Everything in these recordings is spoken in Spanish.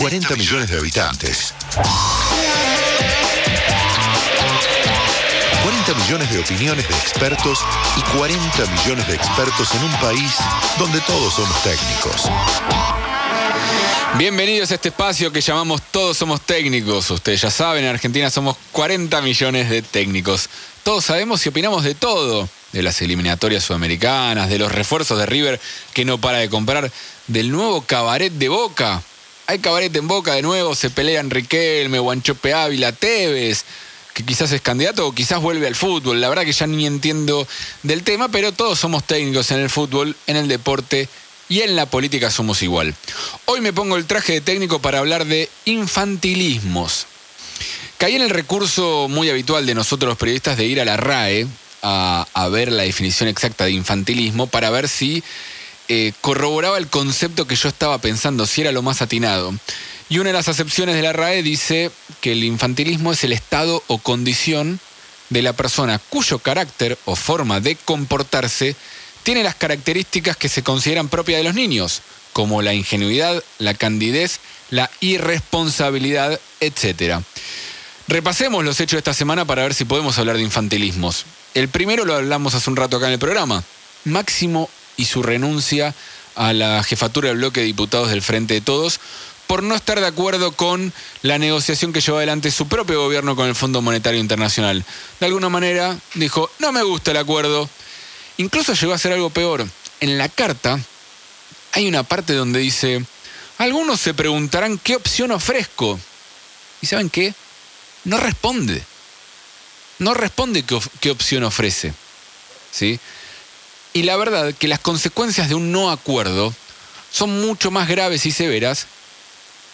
40 millones de habitantes. 40 millones de opiniones de expertos y 40 millones de expertos en un país donde todos somos técnicos. Bienvenidos a este espacio que llamamos Todos Somos Técnicos. Ustedes ya saben, en Argentina somos 40 millones de técnicos. Todos sabemos y opinamos de todo. De las eliminatorias sudamericanas, de los refuerzos de River que no para de comprar, del nuevo cabaret de Boca. Hay cabaret en Boca de nuevo, se pelean Riquelme, Guanchope Ávila, Tevez, que quizás es candidato o quizás vuelve al fútbol. La verdad que ya ni entiendo del tema, pero todos somos técnicos en el fútbol, en el deporte y en la política somos igual. Hoy me pongo el traje de técnico para hablar de infantilismos. Caí en el recurso muy habitual de nosotros los periodistas de ir a la RAE a, ver la definición exacta de infantilismo para ver si eh, corroboraba el concepto que yo estaba pensando, si era lo más atinado. Y una de las acepciones de la RAE dice que el infantilismo es el estado o condición de la persona cuyo carácter o forma de comportarse tiene las características que se consideran propias de los niños, como la ingenuidad, la candidez, la irresponsabilidad, etc. Repasemos los hechos de esta semana para ver si podemos hablar de infantilismos. El primero lo hablamos hace un rato acá en el programa. Máximo y su renuncia a la jefatura del bloque de diputados del Frente de Todos por no estar de acuerdo con la negociación que llevó adelante su propio gobierno con el Fondo Monetario Internacional. De alguna manera dijo, no me gusta el acuerdo, Incluso llegó a ser algo peor. En la carta hay una parte donde dice, algunos se preguntarán qué opción ofrezco. ¿Y saben qué? No responde. No responde qué, opción ofrece. ¿Sí? Y la verdad que las consecuencias de un no acuerdo son mucho más graves y severas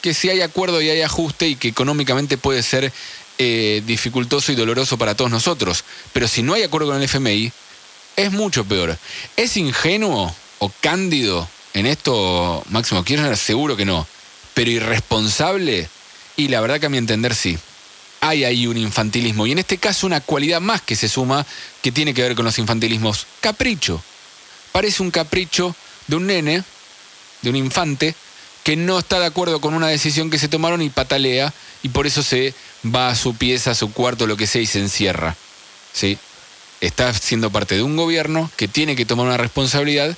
que si hay acuerdo y hay ajuste y que económicamente puede ser eh, dificultoso y doloroso para todos nosotros. Pero si no hay acuerdo con el FMI, es mucho peor. ¿Es ingenuo o cándido en esto Máximo Kirchner? Seguro que no. Pero irresponsable, y la verdad que a mi entender sí. Hay ahí un infantilismo. Y en este caso una cualidad más que se suma que tiene que ver con los infantilismos. Capricho. Parece un capricho de un nene, de un infante, que no está de acuerdo con una decisión que se tomaron y patalea y por eso se va a su pieza, a su cuarto, lo que sea y se encierra. ¿Sí? está siendo parte de un gobierno que tiene que tomar una responsabilidad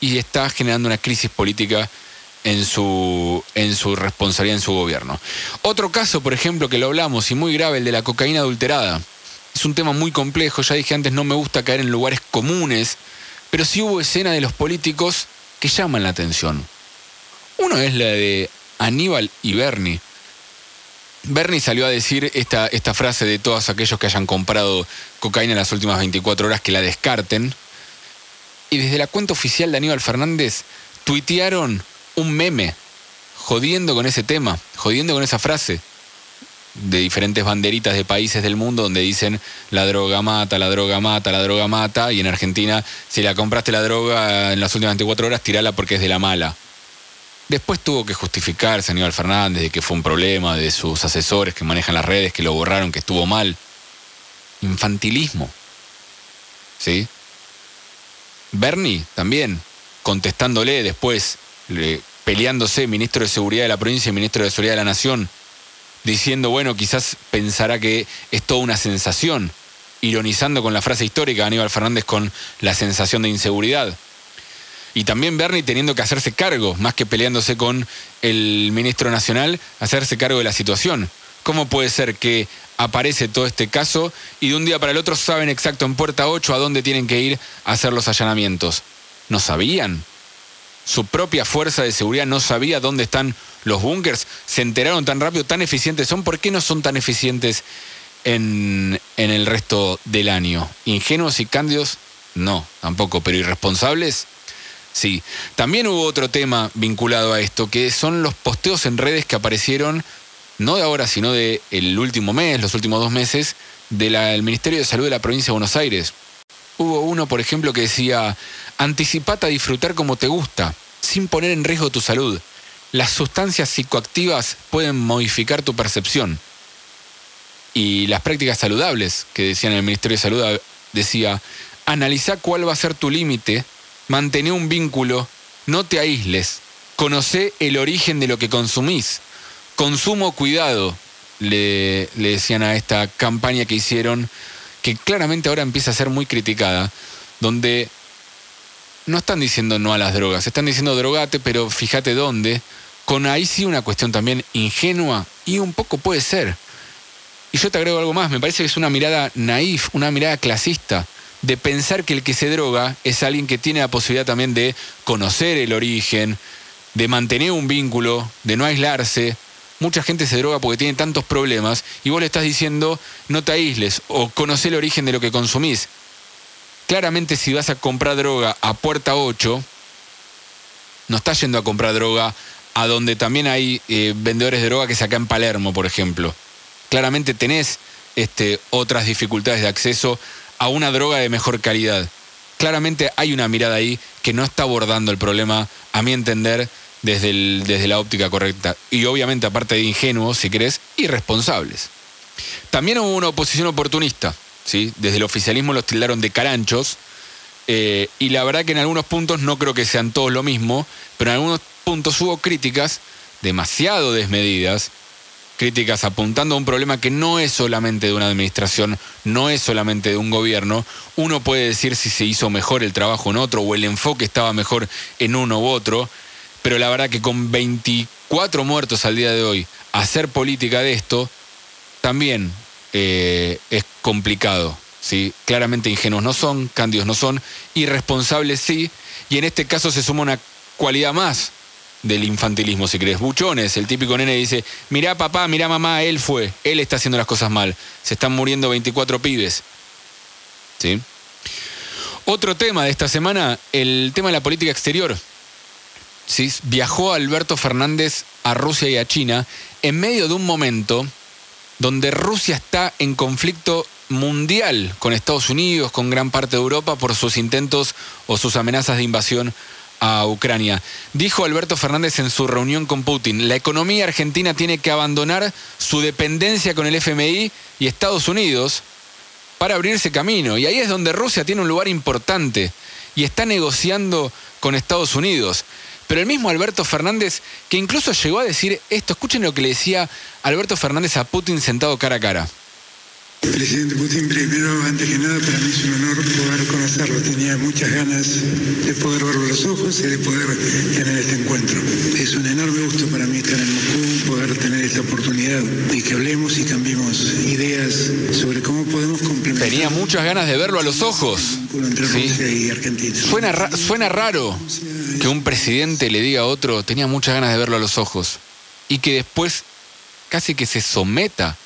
y está generando una crisis política en su, en su responsabilidad en su gobierno. Otro caso, por ejemplo, que lo hablamos y muy grave, el de la cocaína adulterada. Es un tema muy complejo, ya dije antes, no me gusta caer en lugares comunes, pero sí hubo escenas de los políticos que llaman la atención. Uno es la de Aníbal y Bernie, Bernie salió a decir esta, esta frase de todos aquellos que hayan comprado cocaína en las últimas 24 horas que la descarten. Y desde la cuenta oficial de Aníbal Fernández tuitearon un meme jodiendo con ese tema, jodiendo con esa frase de diferentes banderitas de países del mundo donde dicen la droga mata, la droga mata, la droga mata, y en Argentina, si la compraste la droga en las últimas 24 horas, tirala porque es de la mala. Después tuvo que justificarse Aníbal Fernández de que fue un problema de sus asesores que manejan las redes, que lo borraron, que estuvo mal. Infantilismo. ¿Sí? Bernie también, contestándole después, peleándose, ministro de Seguridad de la provincia y ministro de Seguridad de la Nación, diciendo, bueno, quizás pensará que es toda una sensación, ironizando con la frase histórica de Aníbal Fernández con la sensación de inseguridad. Y también Bernie teniendo que hacerse cargo, más que peleándose con el ministro nacional, hacerse cargo de la situación. ¿Cómo puede ser que aparece todo este caso y de un día para el otro saben exacto en puerta 8 a dónde tienen que ir a hacer los allanamientos? ¿No sabían? Su propia fuerza de seguridad no sabía dónde están los búnkers. Se enteraron tan rápido, tan eficientes son. ¿Por qué no son tan eficientes en, en el resto del año? ¿Ingenuos y cándidos? No, tampoco. Pero irresponsables, Sí, también hubo otro tema vinculado a esto, que son los posteos en redes que aparecieron, no de ahora, sino del el último mes, los últimos dos meses, del Ministerio de Salud de la provincia de Buenos Aires. Hubo uno, por ejemplo, que decía, anticipate a disfrutar como te gusta, sin poner en riesgo tu salud. Las sustancias psicoactivas pueden modificar tu percepción. Y las prácticas saludables, que decían el Ministerio de Salud, decía, analiza cuál va a ser tu límite Mantén un vínculo, no te aísles, conoce el origen de lo que consumís. Consumo, cuidado, le, le decían a esta campaña que hicieron, que claramente ahora empieza a ser muy criticada, donde no están diciendo no a las drogas, están diciendo drogate, pero fíjate dónde, con ahí sí una cuestión también ingenua y un poco puede ser. Y yo te agrego algo más, me parece que es una mirada naif, una mirada clasista, de pensar que el que se droga es alguien que tiene la posibilidad también de conocer el origen, de mantener un vínculo, de no aislarse. Mucha gente se droga porque tiene tantos problemas y vos le estás diciendo no te aísles o conocer el origen de lo que consumís. Claramente si vas a comprar droga a puerta 8, no estás yendo a comprar droga a donde también hay eh, vendedores de droga que acá en Palermo, por ejemplo. Claramente tenés este, otras dificultades de acceso a una droga de mejor calidad. Claramente hay una mirada ahí que no está abordando el problema, a mi entender, desde, desde la óptica correcta. Y obviamente, aparte de ingenuos, si querés, irresponsables. También hubo una oposición oportunista, ¿sí? Desde el oficialismo los tildaron de caranchos, eh, y la verdad que en algunos puntos no creo que sean todos lo mismo, pero en algunos puntos hubo críticas demasiado desmedidas críticas apuntando a un problema que no es solamente de una administración, no es solamente de un gobierno. Uno puede decir si se hizo mejor el trabajo en otro o el enfoque estaba mejor en uno u otro, pero la verdad que con 24 muertos al día de hoy, hacer política de esto también eh, es complicado. ¿sí? Claramente ingenuos no son, cándidos no son, irresponsables sí, y en este caso se suma una cualidad más del infantilismo, si crees. Buchones, el típico nene dice, mirá papá, mirá mamá, él fue, él está haciendo las cosas mal. Se están muriendo 24 pibes. ¿Sí? Otro tema de esta semana, el tema de la política exterior. ¿Sí? Viajó Alberto Fernández a Rusia y a China en medio de un momento donde Rusia está en conflicto mundial con Estados Unidos, con gran parte de Europa, por sus intentos o sus amenazas de invasión a Ucrania. Dijo Alberto Fernández en su reunión con Putin, la economía argentina tiene que abandonar su dependencia con el FMI y Estados Unidos para abrirse camino. Y ahí es donde Rusia tiene un lugar importante y está negociando con Estados Unidos. Pero el mismo Alberto Fernández, que incluso llegó a decir esto, escuchen lo que le decía Alberto Fernández a Putin sentado cara a cara. Presidente Putin, primero, antes que nada, para mí es un honor poder conocerlo. Tenía muchas ganas de poder verlo los ojos y de poder tener este encuentro. Es un enorme gusto para mí estar en Moscú, poder tener esta oportunidad de que hablemos y cambiemos ideas sobre cómo podemos complementar. Tenía muchas ganas de verlo a los ojos. Entre Rusia y Argentina. Suena, suena raro que un presidente le diga a otro, tenía muchas ganas de verlo a los ojos, y que después casi que se someta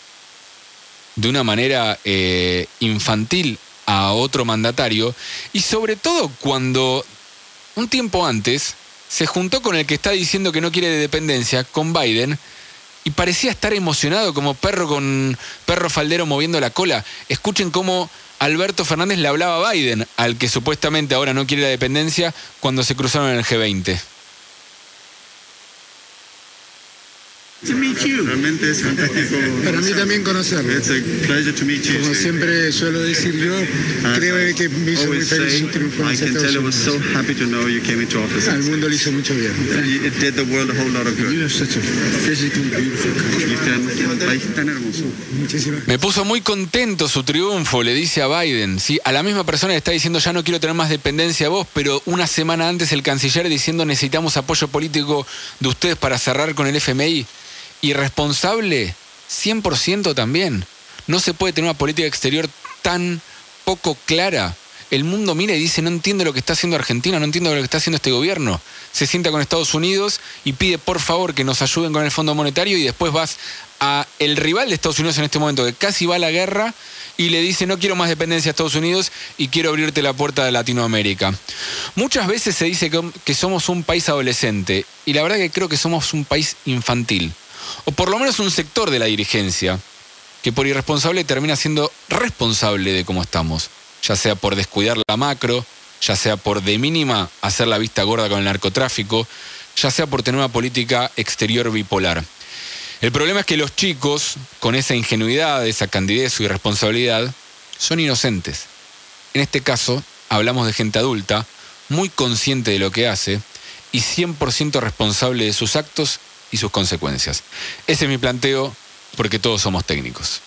de una manera eh, infantil a otro mandatario y sobre todo cuando un tiempo antes se juntó con el que está diciendo que no quiere de dependencia, con Biden, y parecía estar emocionado como perro con perro faldero moviendo la cola. Escuchen cómo Alberto Fernández le hablaba a Biden, al que supuestamente ahora no quiere la dependencia, cuando se cruzaron en el G20. Realmente es fantástico. Para mí también conocerlo. It's a pleasure to meet you. Como siempre suelo decir yo, creo que me hizo muy feliz su triunfo en I los can tell Estados I was so Unidos. happy to know you came into office. Al mundo le hizo mucho bien. It did the world a whole lot of good. You have such a physically beautiful country. Tan- un tan hermoso. Muchísimas Me puso muy contento su triunfo, le dice a Biden. ¿sí? A la misma persona le está diciendo ya no quiero tener más dependencia a vos, pero una semana antes el canciller diciendo necesitamos apoyo político de ustedes para cerrar con el FMI. Irresponsable, 100% también. No se puede tener una política exterior tan poco clara. El mundo mira y dice, no entiendo lo que está haciendo Argentina, no entiendo lo que está haciendo este gobierno. Se sienta con Estados Unidos y pide por favor que nos ayuden con el Fondo Monetario y después vas a el rival de Estados Unidos en este momento que casi va a la guerra y le dice no quiero más dependencia de Estados Unidos y quiero abrirte la puerta de Latinoamérica. Muchas veces se dice que, que somos un país adolescente y la verdad que creo que somos un país infantil. O por lo menos un sector de la dirigencia que por irresponsable termina siendo responsable de cómo estamos, ya sea por descuidar la macro, ya sea por de mínima hacer la vista gorda con el narcotráfico, ya sea por tener una política exterior bipolar. El problema es que los chicos, con esa ingenuidad, esa candidez o irresponsabilidad, son inocentes. En este caso, hablamos de gente adulta, muy consciente de lo que hace y 100% responsable de sus actos y sus consecuencias. Ese es mi planteo porque todos somos técnicos.